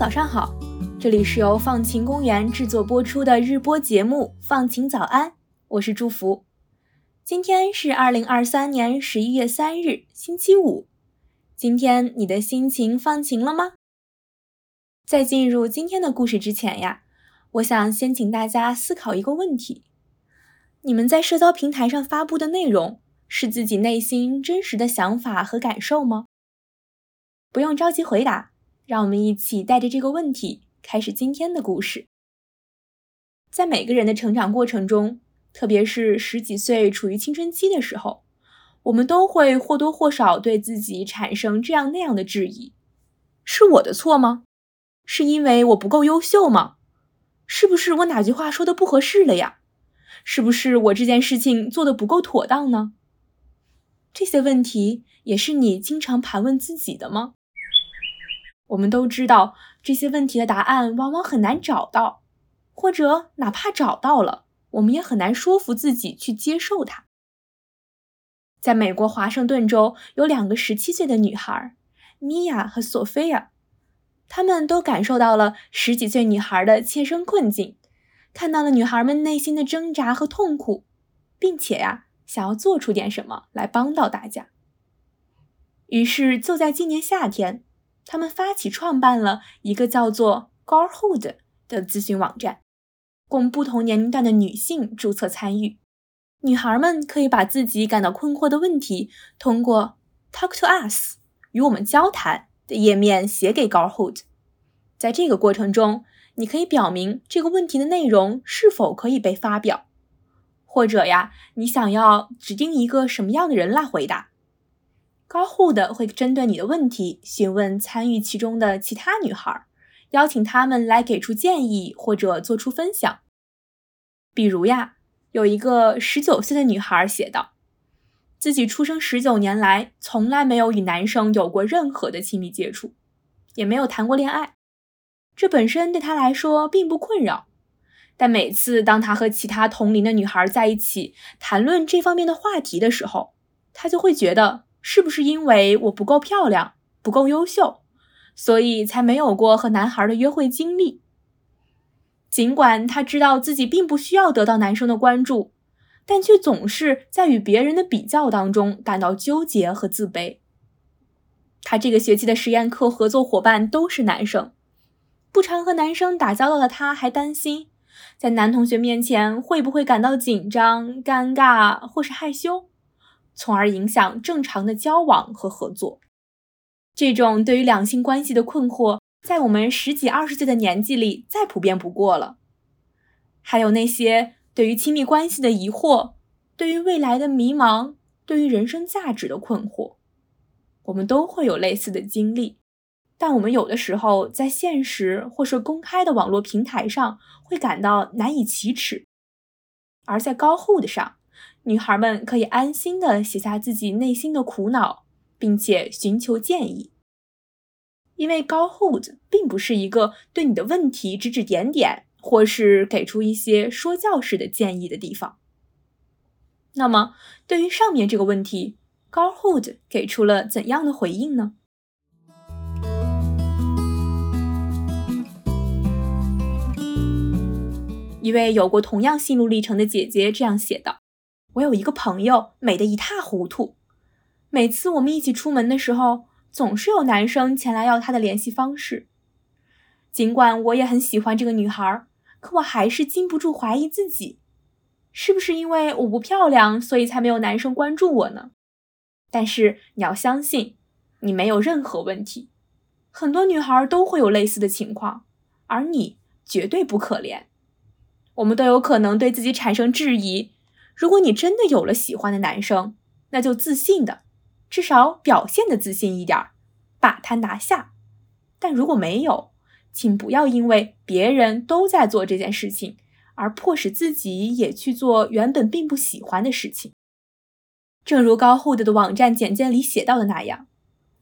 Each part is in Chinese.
早上好，这里是由放晴公园制作播出的日播节目《放晴早安》，我是祝福。今天是二零二三年十一月三日，星期五。今天你的心情放晴了吗？在进入今天的故事之前呀，我想先请大家思考一个问题：你们在社交平台上发布的内容是自己内心真实的想法和感受吗？不用着急回答，让我们一起带着这个问题开始今天的故事。在每个人的成长过程中，特别是十几岁处于青春期的时候，我们都会或多或少对自己产生这样那样的质疑：是我的错吗？是因为我不够优秀吗？是不是我哪句话说的不合适了呀？是不是我这件事情做的不够妥当呢？这些问题也是你经常盘问自己的吗？我们都知道，这些问题的答案往往很难找到，或者哪怕找到了，我们也很难说服自己去接受它。在美国华盛顿州，有两个十七岁的女孩，米娅和索菲亚，她们都感受到了十几岁女孩的切身困境，看到了女孩们内心的挣扎和痛苦，并且呀，想要做出点什么来帮到大家。于是，就在今年夏天。他们发起创办了一个叫做 Girlhood 的咨询网站，供不同年龄段的女性注册参与。女孩们可以把自己感到困惑的问题，通过 Talk to Us 与我们交谈的页面写给 Girlhood。在这个过程中，你可以表明这个问题的内容是否可以被发表，或者呀，你想要指定一个什么样的人来回答。高护的会针对你的问题询问参与其中的其他女孩，邀请她们来给出建议或者做出分享。比如呀，有一个十九岁的女孩写道：“自己出生十九年来，从来没有与男生有过任何的亲密接触，也没有谈过恋爱。这本身对她来说并不困扰，但每次当她和其他同龄的女孩在一起谈论这方面的话题的时候，她就会觉得。”是不是因为我不够漂亮、不够优秀，所以才没有过和男孩的约会经历？尽管他知道自己并不需要得到男生的关注，但却总是在与别人的比较当中感到纠结和自卑。他这个学期的实验课合作伙伴都是男生，不常和男生打交道的他，还担心在男同学面前会不会感到紧张、尴尬或是害羞。从而影响正常的交往和合作。这种对于两性关系的困惑，在我们十几二十岁的年纪里再普遍不过了。还有那些对于亲密关系的疑惑，对于未来的迷茫，对于人生价值的困惑，我们都会有类似的经历。但我们有的时候在现实或是公开的网络平台上，会感到难以启齿，而在高护的上。女孩们可以安心的写下自己内心的苦恼，并且寻求建议，因为高 hold 并不是一个对你的问题指指点点，或是给出一些说教式的建议的地方。那么，对于上面这个问题，高 hold 给出了怎样的回应呢？一位有过同样心路历程的姐姐这样写道。我有一个朋友，美得一塌糊涂。每次我们一起出门的时候，总是有男生前来要她的联系方式。尽管我也很喜欢这个女孩，可我还是禁不住怀疑自己，是不是因为我不漂亮，所以才没有男生关注我呢？但是你要相信，你没有任何问题。很多女孩都会有类似的情况，而你绝对不可怜。我们都有可能对自己产生质疑。如果你真的有了喜欢的男生，那就自信的，至少表现的自信一点，把他拿下。但如果没有，请不要因为别人都在做这件事情，而迫使自己也去做原本并不喜欢的事情。正如高护的的网站简介里写到的那样，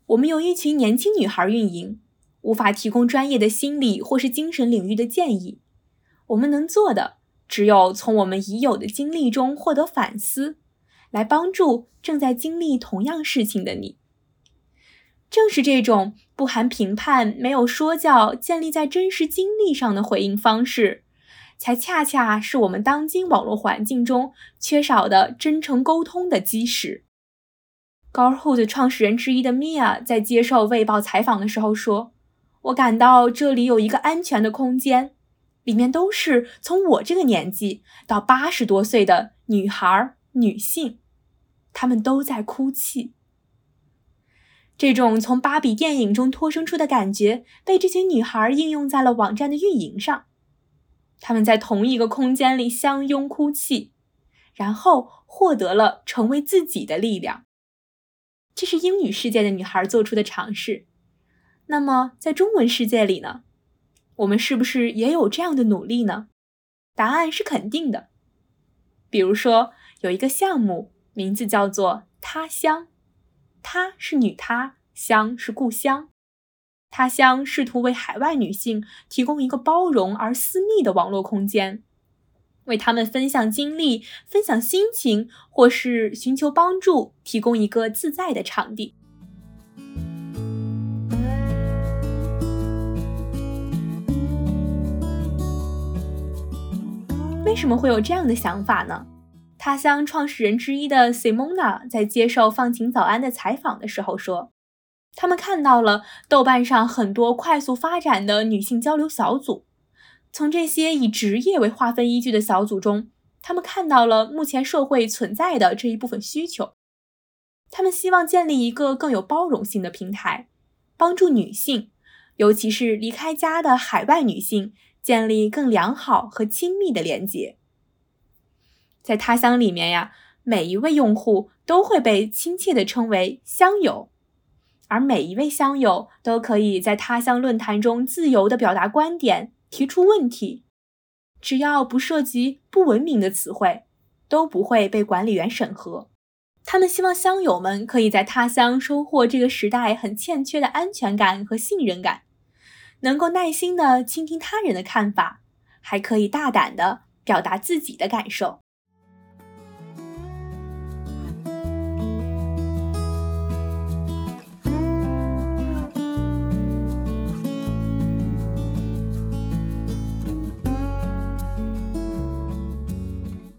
我们由一群年轻女孩运营，无法提供专业的心理或是精神领域的建议。我们能做的。只有从我们已有的经历中获得反思，来帮助正在经历同样事情的你。正是这种不含评判、没有说教、建立在真实经历上的回应方式，才恰恰是我们当今网络环境中缺少的真诚沟通的基石。Garhood 创始人之一的 Mia 在接受《卫报》采访的时候说：“我感到这里有一个安全的空间，里面都是从我这个年纪到八十多岁的女孩、女性，她们都在哭泣。这种从芭比电影中脱生出的感觉被这些女孩应用在了网站的运营上。她们在同一个空间里相拥哭泣，然后获得了成为自己的力量。”这是英语世界的女孩做出的尝试。那么，在中文世界里呢？我们是不是也有这样的努力呢？答案是肯定的。比如说，有一个项目，名字叫做“他乡”，“他”是女他，“乡”是故乡。他乡试图为海外女性提供一个包容而私密的网络空间。为他们分享经历、分享心情，或是寻求帮助，提供一个自在的场地。为什么会有这样的想法呢？他乡创始人之一的 Simona 在接受《放晴早安》的采访的时候说：“他们看到了豆瓣上很多快速发展的女性交流小组。”从这些以职业为划分依据的小组中，他们看到了目前社会存在的这一部分需求。他们希望建立一个更有包容性的平台，帮助女性，尤其是离开家的海外女性，建立更良好和亲密的连接。在他乡里面呀，每一位用户都会被亲切地称为乡友，而每一位乡友都可以在他乡论坛中自由地表达观点。提出问题，只要不涉及不文明的词汇，都不会被管理员审核。他们希望乡友们可以在他乡收获这个时代很欠缺的安全感和信任感，能够耐心的倾听他人的看法，还可以大胆的表达自己的感受。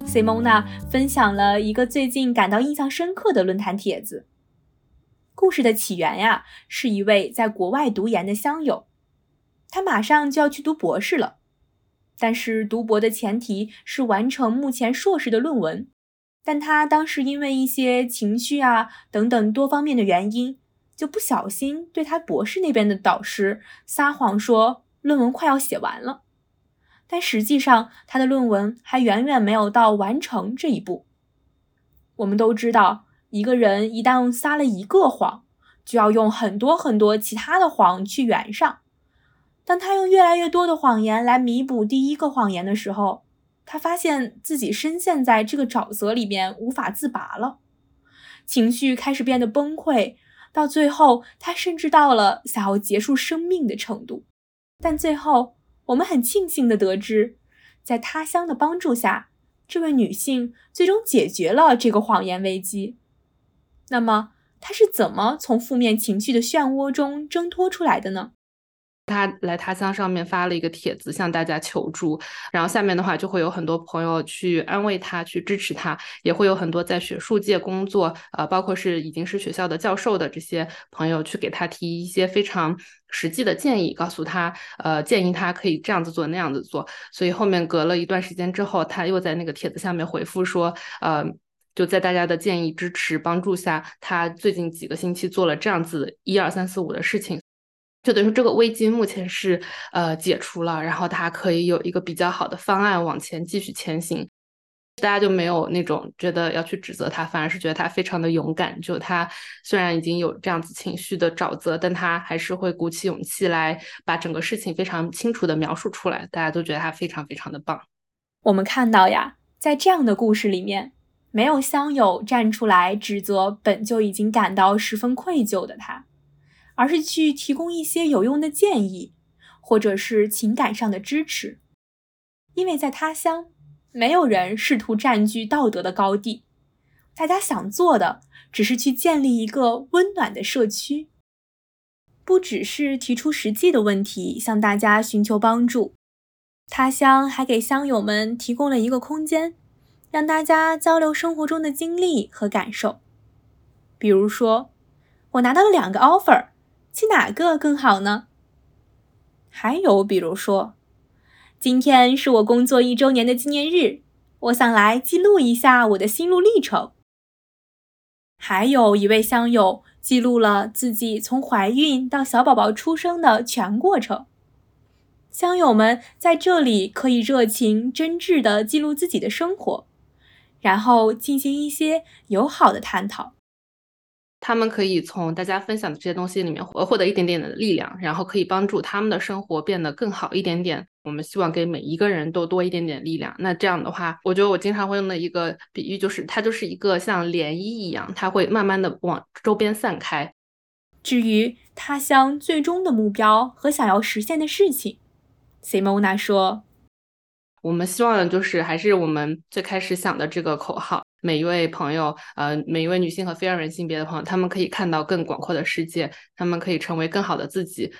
Simona 分享了一个最近感到印象深刻的论坛帖子。故事的起源呀，是一位在国外读研的乡友，他马上就要去读博士了，但是读博的前提是完成目前硕士的论文。但他当时因为一些情绪啊等等多方面的原因，就不小心对他博士那边的导师撒谎说论文快要写完了。但实际上，他的论文还远远没有到完成这一步。我们都知道，一个人一旦撒了一个谎，就要用很多很多其他的谎去圆上。当他用越来越多的谎言来弥补第一个谎言的时候，他发现自己深陷在这个沼泽里面无法自拔了，情绪开始变得崩溃，到最后，他甚至到了想要结束生命的程度。但最后，我们很庆幸的得知，在他乡的帮助下，这位女性最终解决了这个谎言危机。那么，她是怎么从负面情绪的漩涡中挣脱出来的呢？他来他乡上面发了一个帖子向大家求助，然后下面的话就会有很多朋友去安慰他，去支持他，也会有很多在学术界工作，呃，包括是已经是学校的教授的这些朋友去给他提一些非常实际的建议，告诉他，呃，建议他可以这样子做那样子做。所以后面隔了一段时间之后，他又在那个帖子下面回复说，呃，就在大家的建议、支持、帮助下，他最近几个星期做了这样子一二三四五的事情。就等于说这个危机目前是呃解除了，然后他可以有一个比较好的方案往前继续前行，大家就没有那种觉得要去指责他，反而是觉得他非常的勇敢。就他虽然已经有这样子情绪的沼泽，但他还是会鼓起勇气来把整个事情非常清楚的描述出来，大家都觉得他非常非常的棒。我们看到呀，在这样的故事里面，没有乡友站出来指责本就已经感到十分愧疚的他。而是去提供一些有用的建议，或者是情感上的支持，因为在他乡，没有人试图占据道德的高地，大家想做的只是去建立一个温暖的社区。不只是提出实际的问题，向大家寻求帮助，他乡还给乡友们提供了一个空间，让大家交流生活中的经历和感受。比如说，我拿到了两个 offer，去哪个更好呢？还有比如说，今天是我工作一周年的纪念日，我想来记录一下我的心路历程。还有一位乡友记录了自己从怀孕到小宝宝出生的全过程。乡友们在这里可以热情真挚地记录自己的生活，然后进行一些友好的探讨。他们可以从大家分享的这些东西里面获获得一点点的力量，然后可以帮助他们的生活变得更好一点点。我们希望给每一个人都多一点点力量。那这样的话，我觉得我经常会用的一个比喻就是，它就是一个像涟漪一样，它会慢慢的往周边散开。至于他乡最终的目标和想要实现的事情，Simona 说：“我们希望的就是还是我们最开始想的这个口号。”每一位朋友，呃，每一位女性和非二元性别的朋友，他们可以看到更广阔的世界，他们可以成为更好的自己。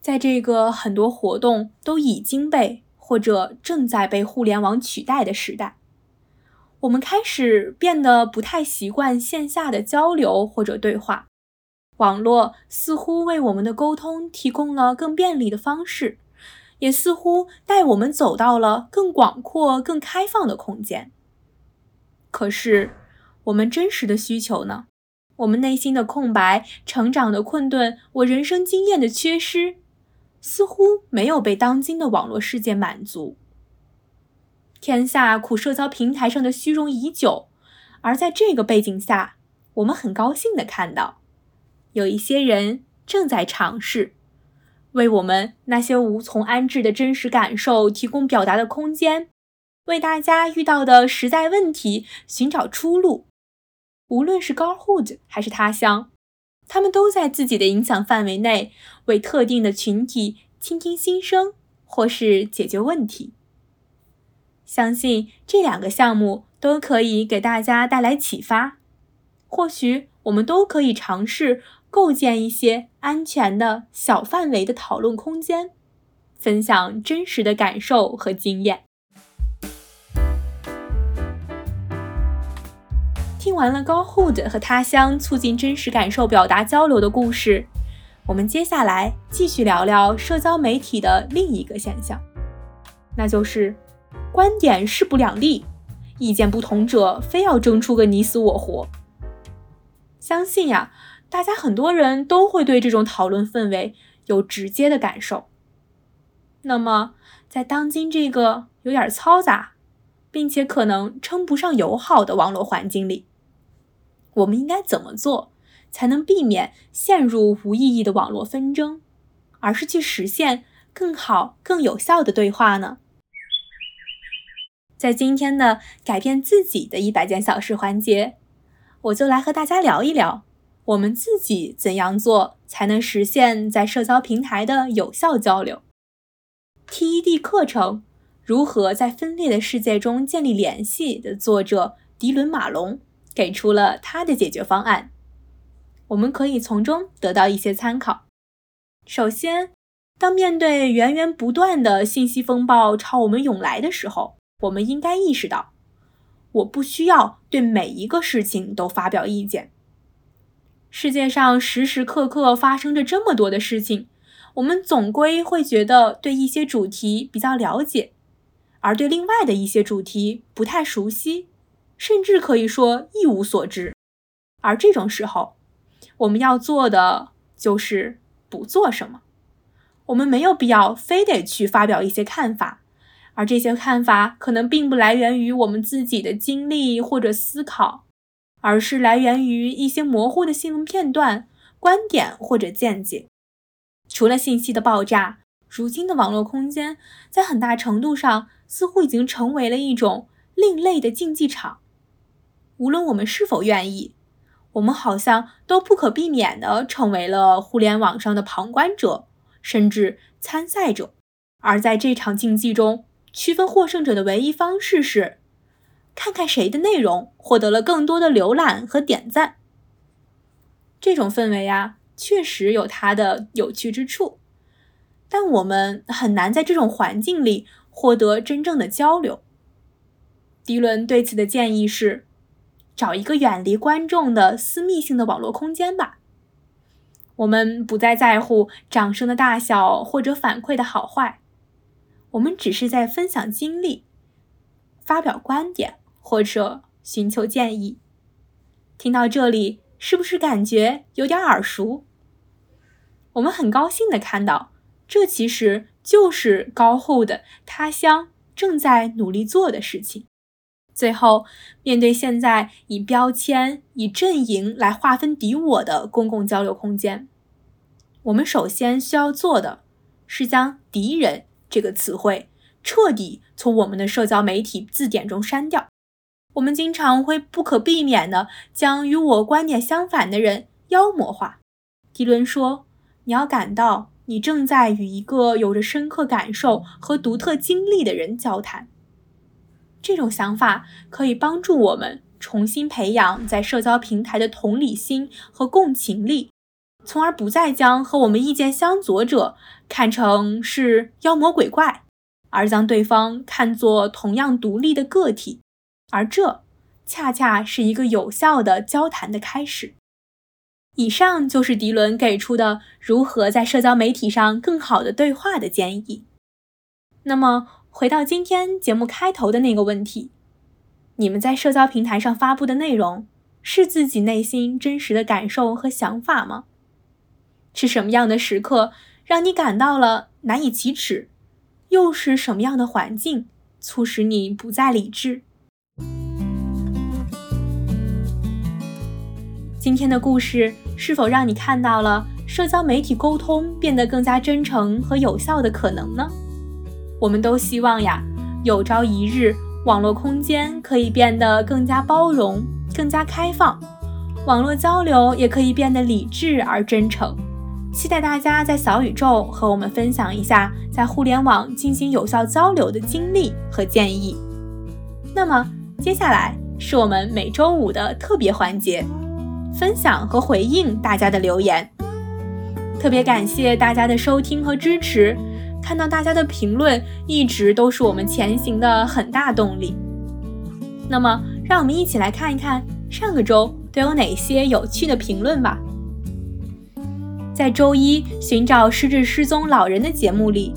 在这个很多活动都已经被或者正在被互联网取代的时代，我们开始变得不太习惯线下的交流或者对话。网络似乎为我们的沟通提供了更便利的方式，也似乎带我们走到了更广阔、更开放的空间。可是，我们真实的需求呢？我们内心的空白、成长的困顿、我人生经验的缺失，似乎没有被当今的网络世界满足。天下苦社交平台上的虚荣已久，而在这个背景下，我们很高兴的看到，有一些人正在尝试，为我们那些无从安置的真实感受提供表达的空间。为大家遇到的实在问题寻找出路，无论是 Garhood 还是他乡，他们都在自己的影响范围内为特定的群体倾听心声，或是解决问题。相信这两个项目都可以给大家带来启发。或许我们都可以尝试构建一些安全的小范围的讨论空间，分享真实的感受和经验。听完了高 Hood 和他乡促进真实感受表达交流的故事，我们接下来继续聊聊社交媒体的另一个现象，那就是观点势不两立，意见不同者非要争出个你死我活。相信呀，大家很多人都会对这种讨论氛围有直接的感受。那么，在当今这个有点嘈杂，并且可能称不上友好的网络环境里，我们应该怎么做，才能避免陷入无意义的网络纷争，而是去实现更好、更有效的对话呢？在今天的改变自己的一百件小事环节，我就来和大家聊一聊，我们自己怎样做才能实现在社交平台的有效交流。TED 课程《如何在分裂的世界中建立联系》的作者迪伦·马龙。给出了他的解决方案，我们可以从中得到一些参考。首先，当面对源源不断的信息风暴朝我们涌来的时候，我们应该意识到，我不需要对每一个事情都发表意见。世界上时时刻刻发生着这么多的事情，我们总归会觉得对一些主题比较了解，而对另外的一些主题不太熟悉。甚至可以说一无所知，而这种时候，我们要做的就是不做什么。我们没有必要非得去发表一些看法，而这些看法可能并不来源于我们自己的经历或者思考，而是来源于一些模糊的新闻片段、观点或者见解。除了信息的爆炸，如今的网络空间在很大程度上似乎已经成为了一种另类的竞技场。无论我们是否愿意，我们好像都不可避免地成为了互联网上的旁观者，甚至参赛者。而在这场竞技中，区分获胜者的唯一方式是看看谁的内容获得了更多的浏览和点赞。这种氛围啊，确实有它的有趣之处，但我们很难在这种环境里获得真正的交流。迪伦对此的建议是：找一个远离观众的私密性的网络空间吧。我们不再在乎掌声的大小或者反馈的好坏，我们只是在分享经历、发表观点或者寻求建议。听到这里。是不是感觉有点耳熟？我们很高兴的看到，这其实就是高后的他乡正在努力做的事情。最后，面对现在以标签、以阵营来划分敌我的公共交流空间，我们首先需要做的是将“敌人”这个词汇彻底从我们的社交媒体字典中删掉。我们经常会不可避免地将与我观点相反的人妖魔化。迪伦说：“你要感到你正在与一个有着深刻感受和独特经历的人交谈。”这种想法可以帮助我们重新培养在社交平台的同理心和共情力，从而不再将和我们意见相左者看成是妖魔鬼怪，而将对方看作同样独立的个体。而这恰恰是一个有效的交谈的开始。以上就是迪伦给出的如何在社交媒体上更好的对话的建议。那么，回到今天节目开头的那个问题：你们在社交平台上发布的内容是自己内心真实的感受和想法吗？是什么样的时刻让你感到了难以启齿？又是什么样的环境促使你不再理智？今天的故事是否让你看到了社交媒体沟通变得更加真诚和有效的可能呢？我们都希望呀，有朝一日网络空间可以变得更加包容、更加开放，网络交流也可以变得理智而真诚。期待大家在小宇宙和我们分享一下在互联网进行有效交流的经历和建议。那么接下来是我们每周五的特别环节。分享和回应大家的留言，特别感谢大家的收听和支持。看到大家的评论，一直都是我们前行的很大动力。那么，让我们一起来看一看上个周都有哪些有趣的评论吧。在周一寻找失智失踪老人的节目里，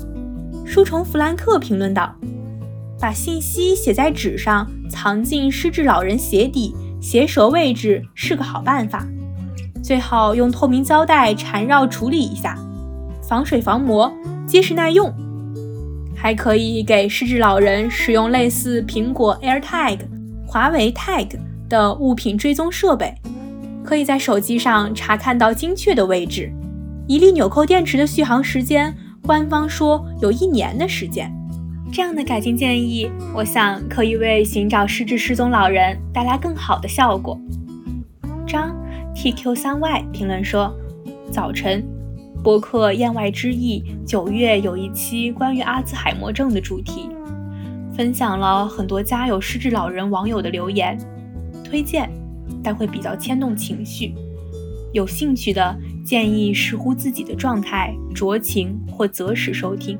书虫弗兰克评论道：“把信息写在纸上，藏进失智老人鞋底。”鞋舌位置是个好办法，最好用透明胶带缠绕处理一下，防水防磨，结实耐用。还可以给失智老人使用类似苹果 AirTag、华为 Tag 的物品追踪设备，可以在手机上查看到精确的位置。一粒纽扣电池的续航时间，官方说有一年的时间。这样的改进建议，我想可以为寻找失智失踪老人带来更好的效果。张 TQ 三 Y 评论说：“早晨，播客言外之意，九月有一期关于阿兹海默症的主题，分享了很多家有失智老人网友的留言，推荐，但会比较牵动情绪。有兴趣的建议视乎自己的状态，酌情或择时收听。”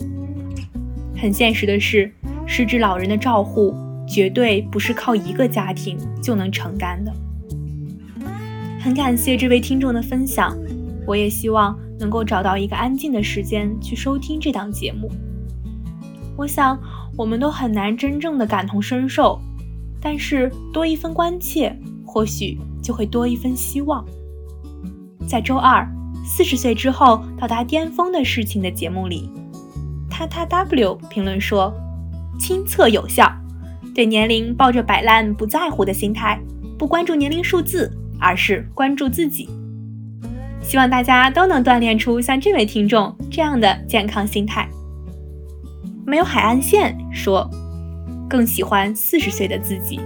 很现实的是，失智老人的照护绝对不是靠一个家庭就能承担的。很感谢这位听众的分享，我也希望能够找到一个安静的时间去收听这档节目。我想，我们都很难真正的感同身受，但是多一分关切，或许就会多一分希望。在周二，四十岁之后到达巅峰的事情的节目里。他他 W 评论说：“亲测有效，对年龄抱着摆烂不在乎的心态，不关注年龄数字，而是关注自己。希望大家都能锻炼出像这位听众这样的健康心态。”没有海岸线说：“更喜欢四十岁的自己，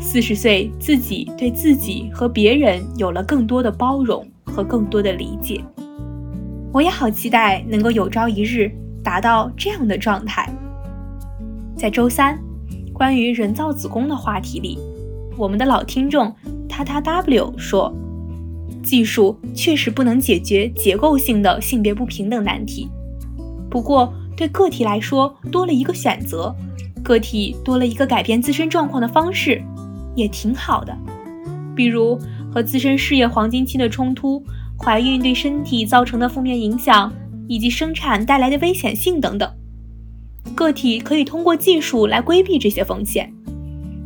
四十岁自己对自己和别人有了更多的包容和更多的理解。我也好期待能够有朝一日。”达到这样的状态，在周三关于人造子宫的话题里，我们的老听众他他 W 说：“技术确实不能解决结构性的性别不平等难题。不过，对个体来说，多了一个选择，个体多了一个改变自身状况的方式，也挺好的。比如和自身事业黄金期的冲突、怀孕对身体造成的负面影响，以及生产带来的危险性等等，个体可以通过技术来规避这些风险。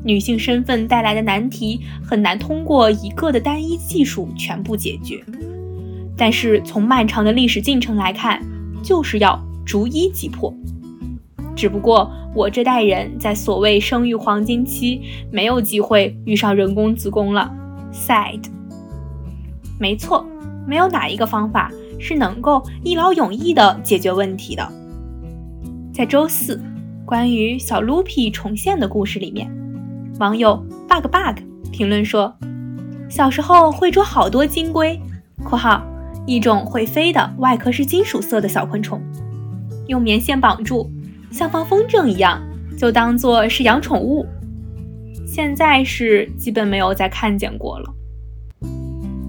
女性身份带来的难题很难通过一个的单一技术全部解决，但是从漫长的历史进程来看，就是要逐一击破。只不过我这代人在所谓生育黄金期，没有机会遇上人工子宫了。Sad。没错，没有哪一个方法是能够一劳永逸的解决问题的。在周四关于小卢皮重现的故事里面。网友 bug bug 评论说：“小时候会捉好多金龟（括号一种会飞的、外壳是金属色的小昆虫），用棉线绑住，像放风筝一样，就当做是养宠物。现在是基本没有再看见过了。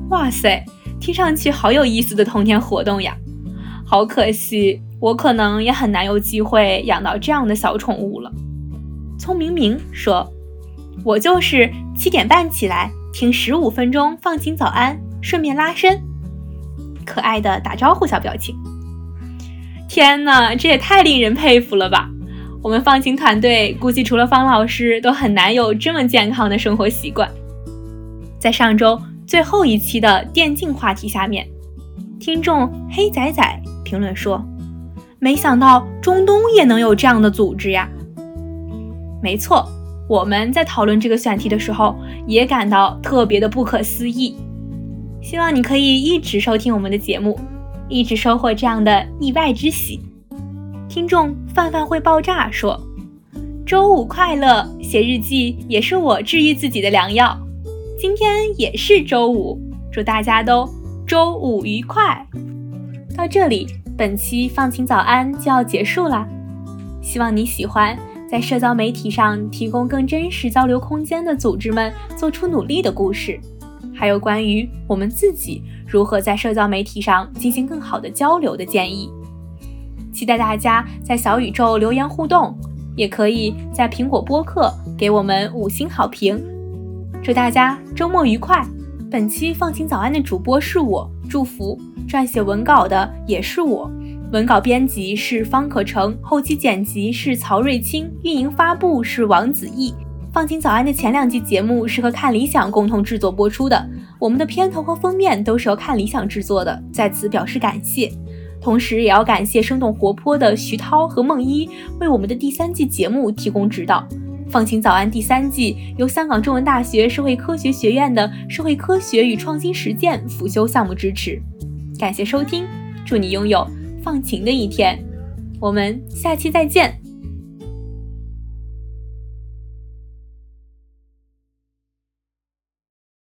哇塞，听上去好有意思的童年活动呀！好可惜，我可能也很难有机会养到这样的小宠物了。”聪明明说。我就是七点半起来听十五分钟放晴早安，顺便拉伸，可爱的打招呼小表情。天哪，这也太令人佩服了吧！我们放晴团队估计除了方老师，都很难有这么健康的生活习惯。在上周最后一期的电竞话题下面，听众黑仔仔评论说：“没想到中东也能有这样的组织呀！”没错。我们在讨论这个选题的时候，也感到特别的不可思议。希望你可以一直收听我们的节目，一直收获这样的意外之喜。听众范范会爆炸说：“周五快乐，写日记也是我治愈自己的良药。今天也是周五，祝大家都周五愉快。”到这里，本期放晴早安就要结束啦，希望你喜欢。在社交媒体上提供更真实交流空间的组织们做出努力的故事，还有关于我们自己如何在社交媒体上进行更好的交流的建议。期待大家在小宇宙留言互动，也可以在苹果播客给我们五星好评。祝大家周末愉快！本期放晴早安的主播是我，祝福撰写文稿的也是我。文稿编辑是方可成，后期剪辑是曹瑞清，运营发布是王子毅。放晴早安的前两季节目是和看理想共同制作播出的，我们的片头和封面都是由看理想制作的，在此表示感谢。同时也要感谢生动活泼的徐涛和梦一为我们的第三季节目提供指导。放晴早安第三季由香港中文大学社会科学学院的社会科学与创新实践辅修项目支持。感谢收听，祝你拥有。放晴的一天，我们下期再见。